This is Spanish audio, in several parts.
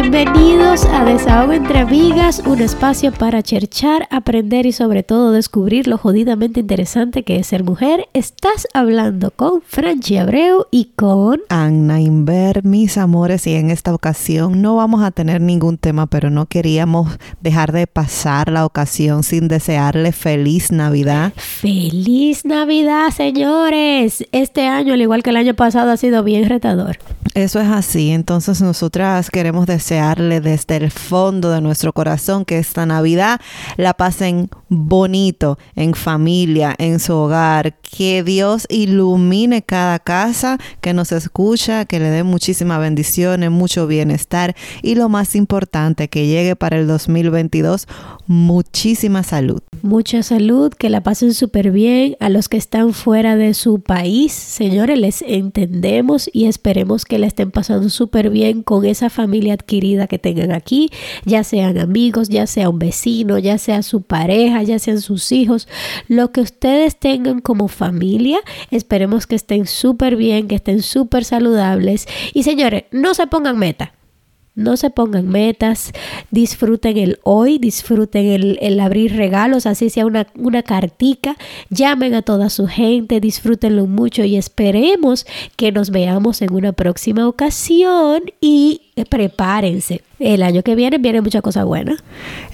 Bienvenidos a Desahogo entre Amigas, un espacio para cherchar, aprender y sobre todo descubrir lo jodidamente interesante que es ser mujer. Estás hablando con Franchi Abreu y con Anna Inver, mis amores, y en esta ocasión no vamos a tener ningún tema, pero no queríamos dejar de pasar la ocasión sin desearle feliz Navidad. Feliz Navidad, señores. Este año, al igual que el año pasado, ha sido bien retador. Eso es así, entonces nosotras queremos desearle desde el fondo de nuestro corazón que esta Navidad la pasen bonito, en familia, en su hogar, que Dios ilumine cada casa que nos escucha, que le dé muchísimas bendiciones, mucho bienestar y lo más importante, que llegue para el 2022 muchísima salud. Mucha salud, que la pasen súper bien. A los que están fuera de su país, señores, les entendemos y esperemos que la estén pasando súper bien con esa familia adquirida que tengan aquí, ya sean amigos, ya sea un vecino, ya sea su pareja, ya sean sus hijos, lo que ustedes tengan como familia, esperemos que estén súper bien, que estén súper saludables. Y señores, no se pongan meta. No se pongan metas, disfruten el hoy, disfruten el, abrir regalos, así sea una, una cartica, llamen a toda su gente, disfrútenlo mucho y esperemos que nos veamos en una próxima ocasión y prepárense. El año que viene viene mucha cosa buena.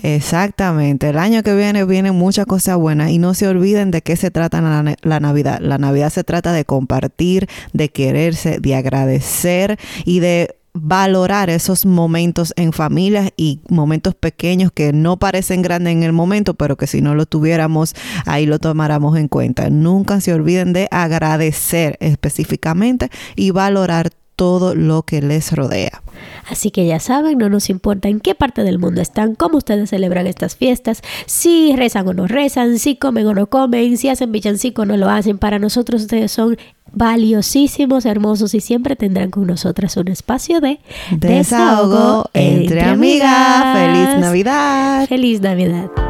Exactamente, el año que viene viene mucha cosa buena y no se olviden de qué se trata la, la Navidad. La Navidad se trata de compartir, de quererse, de agradecer y de valorar esos momentos en familia y momentos pequeños que no parecen grandes en el momento, pero que si no lo tuviéramos, ahí lo tomáramos en cuenta. Nunca se olviden de agradecer específicamente y valorar todo lo que les rodea. Así que ya saben, no nos importa en qué parte del mundo están, cómo ustedes celebran estas fiestas, si rezan o no rezan, si comen o no comen, si hacen villancico o no lo hacen. Para nosotros ustedes son valiosísimos, hermosos y siempre tendrán con nosotras un espacio de desahogo, entre, amigas. Feliz Navidad. Feliz Navidad.